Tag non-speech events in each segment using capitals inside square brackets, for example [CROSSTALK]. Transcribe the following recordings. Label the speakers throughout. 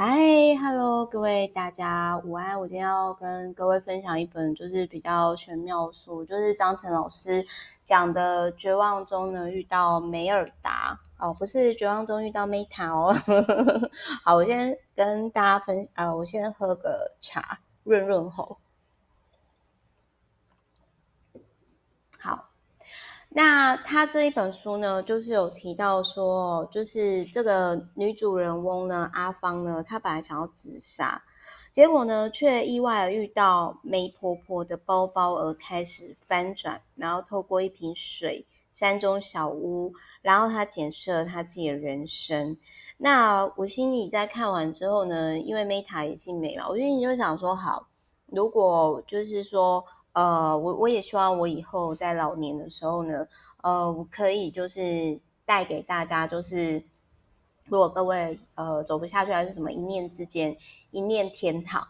Speaker 1: 嗨哈喽各位大家午安！我今天要跟各位分享一本就是比较玄妙书，就是张晨老师讲的《绝望中能遇到梅尔达》哦，不是绝望中遇到 Meta 哦。[LAUGHS] 好，我先跟大家分啊，我先喝个茶润润喉。好。那他这一本书呢，就是有提到说，就是这个女主人翁呢，阿芳呢，她本来想要自杀，结果呢，却意外遇到梅婆婆的包包而开始翻转，然后透过一瓶水、山中小屋，然后她检视了她自己的人生。那我心里在看完之后呢，因为 Meta 也姓梅嘛，我心里就想说，好，如果就是说。呃，我我也希望我以后在老年的时候呢，呃，我可以就是带给大家，就是如果各位呃走不下去还是什么，一念之间，一念天堂，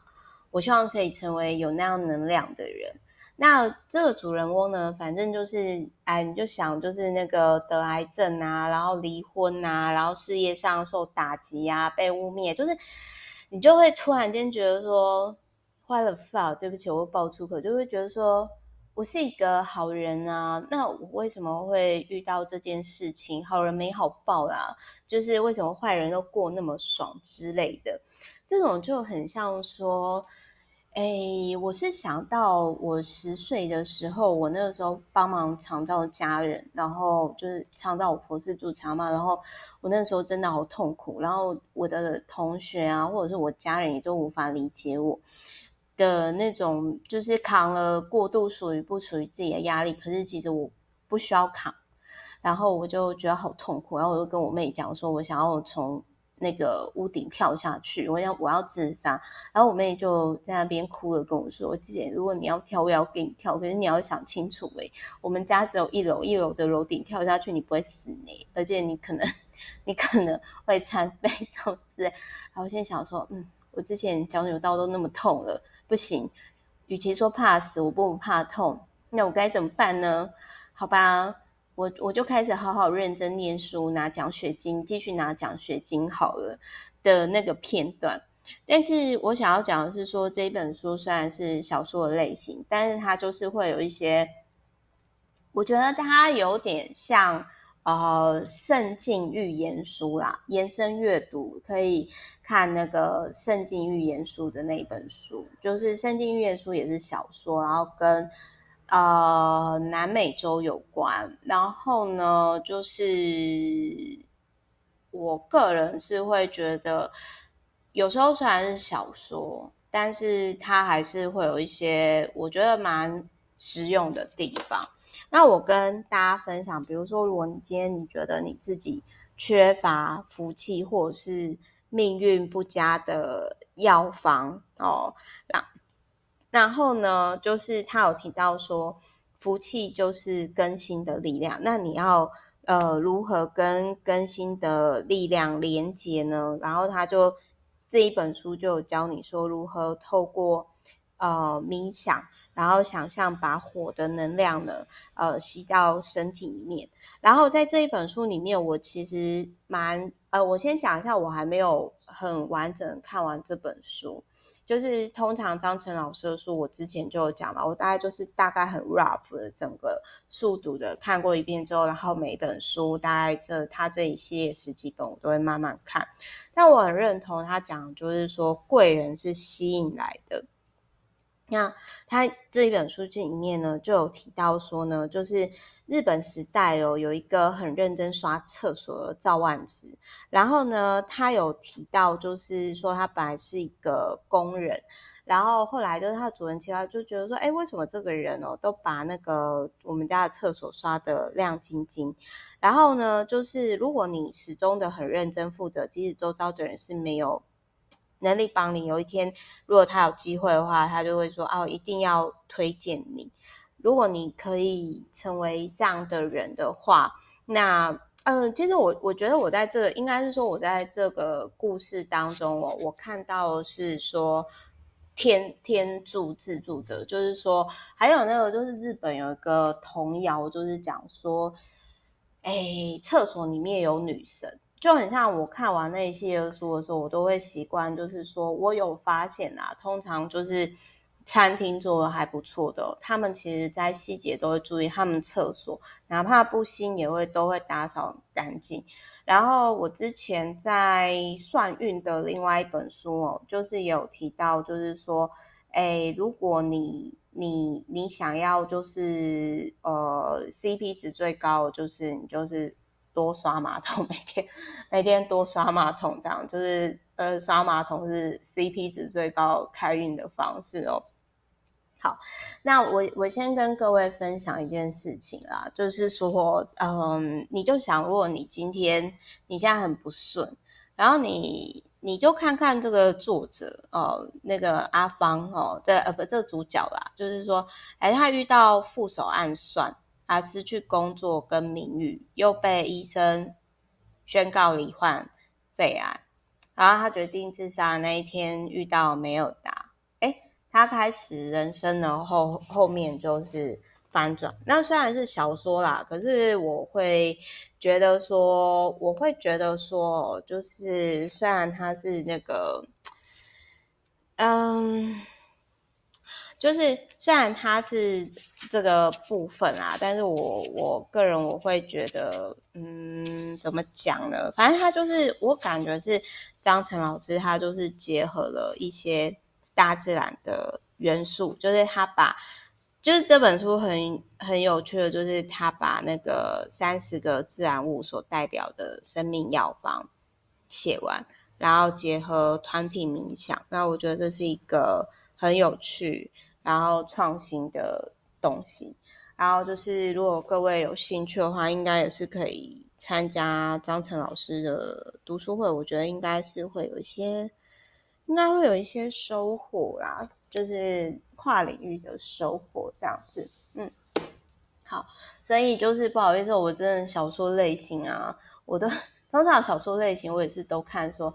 Speaker 1: 我希望可以成为有那样能量的人。那这个主人翁呢，反正就是哎，你就想就是那个得癌症啊，然后离婚啊，然后事业上受打击啊，被污蔑，就是你就会突然间觉得说。坏了 f 对不起，我爆粗口，就会觉得说我是一个好人啊，那我为什么会遇到这件事情？好人没好报啦，就是为什么坏人都过那么爽之类的，这种就很像说，哎，我是想到我十岁的时候，我那个时候帮忙长照家人，然后就是长照我佛事住长嘛，然后我那时候真的好痛苦，然后我的同学啊，或者是我家人也都无法理解我。的那种就是扛了过度属于不属于自己的压力，可是其实我不需要扛，然后我就觉得好痛苦，然后我就跟我妹讲说，我想要从那个屋顶跳下去，我要我要自杀，然后我妹就在那边哭了，跟我说，姐，如果你要跳，我也要给你跳，可是你要想清楚，诶，我们家只有一楼，一楼的楼顶跳下去你不会死呢，而且你可能你可能会残废什么之类，然后现在想说，嗯，我之前脚扭到都那么痛了。不行，与其说怕死，我不如怕痛。那我该怎么办呢？好吧，我我就开始好好认真念书，拿奖学金，继续拿奖学金好了的那个片段。但是我想要讲的是说，这本书虽然是小说的类型，但是它就是会有一些，我觉得它有点像。呃，圣境预言书啦，延伸阅读可以看那个圣境预言书的那本书，就是圣境预言书也是小说，然后跟呃南美洲有关。然后呢，就是我个人是会觉得，有时候虽然是小说，但是它还是会有一些我觉得蛮实用的地方。那我跟大家分享，比如说，如果你今天你觉得你自己缺乏福气，或者是命运不佳的药方哦，然然后呢，就是他有提到说，福气就是更新的力量。那你要呃如何跟更新的力量连接呢？然后他就这一本书就教你说如何透过呃冥想。然后想象把火的能量呢，呃，吸到身体里面。然后在这一本书里面，我其实蛮，呃，我先讲一下，我还没有很完整看完这本书。就是通常张晨老师的书，我之前就有讲了，我大概就是大概很 rough 的整个速读的看过一遍之后，然后每一本书大概这他这一系列十几本我都会慢慢看。但我很认同他讲，就是说贵人是吸引来的。那他这一本书这里面呢，就有提到说呢，就是日本时代哦，有一个很认真刷厕所的赵万直，然后呢，他有提到就是说他本来是一个工人，然后后来就是他的主人其他就觉得说，哎，为什么这个人哦，都把那个我们家的厕所刷得亮晶晶，然后呢，就是如果你始终的很认真负责，即使周遭的人是没有。能力帮你，有一天如果他有机会的话，他就会说哦，一定要推荐你。如果你可以成为这样的人的话，那嗯、呃，其实我我觉得我在这个应该是说我在这个故事当中，我我看到是说天天助自助者，就是说还有那个就是日本有一个童谣，就是讲说，哎，厕所里面有女神。就很像我看完那一系列书的时候，我都会习惯，就是说我有发现啊，通常就是餐厅做的还不错的，他们其实在细节都会注意，他们厕所哪怕不新也会都会打扫干净。然后我之前在算运的另外一本书哦，就是有提到，就是说，哎，如果你你你想要就是呃 CP 值最高，就是你就是。多刷马桶，每天每天多刷马桶，这样就是呃刷马桶是 CP 值最高开运的方式哦。好，那我我先跟各位分享一件事情啦，就是说，嗯，你就想，如果你今天你现在很不顺，然后你你就看看这个作者哦，那个阿芳哦，这呃不这个主角啦，就是说，哎，他遇到副手暗算。他失去工作跟名誉，又被医生宣告罹患肺癌，然后他决定自杀。那一天遇到没有答，诶，他开始人生的后后面就是翻转。那虽然是小说啦，可是我会觉得说，我会觉得说，就是虽然他是那个，嗯。就是虽然它是这个部分啊，但是我我个人我会觉得，嗯，怎么讲呢？反正他就是我感觉是张晨老师，他就是结合了一些大自然的元素，就是他把，就是这本书很很有趣的，就是他把那个三十个自然物所代表的生命药方写完，然后结合团体冥想，那我觉得这是一个很有趣。然后创新的东西，然后就是如果各位有兴趣的话，应该也是可以参加张晨老师的读书会。我觉得应该是会有一些，应该会有一些收获啦，就是跨领域的收获这样子。嗯，好，所以就是不好意思，我真的小说类型啊，我的 [LAUGHS] 通常小说类型我也是都看说。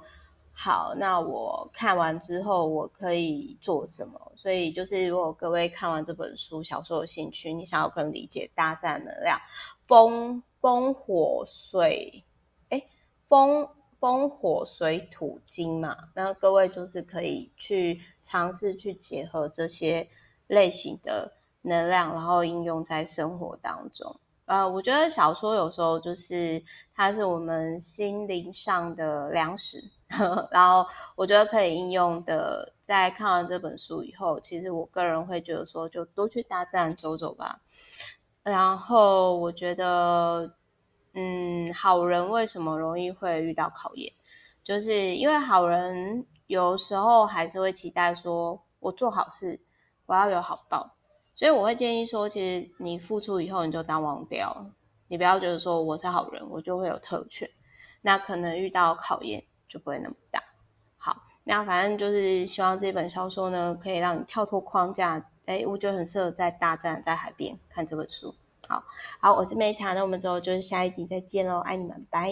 Speaker 1: 好，那我看完之后我可以做什么？所以就是，如果各位看完这本书，小说有兴趣，你想要更理解大自然能量，风风火水，哎，风风火水土金嘛，那各位就是可以去尝试去结合这些类型的能量，然后应用在生活当中。呃，我觉得小说有时候就是它是我们心灵上的粮食，呵呵，然后我觉得可以应用的。在看完这本书以后，其实我个人会觉得说，就多去大自然走走吧。然后我觉得，嗯，好人为什么容易会遇到考验？就是因为好人有时候还是会期待说，我做好事，我要有好报。所以我会建议说，其实你付出以后，你就当忘掉，你不要觉得说我是好人，我就会有特权，那可能遇到考验就不会那么大。好，那反正就是希望这本小说呢，可以让你跳脱框架。诶，我觉得很适合在大自然、在海边看这本书。好，好，我是 Meta，那我们之后就是下一集再见喽，爱你们，拜。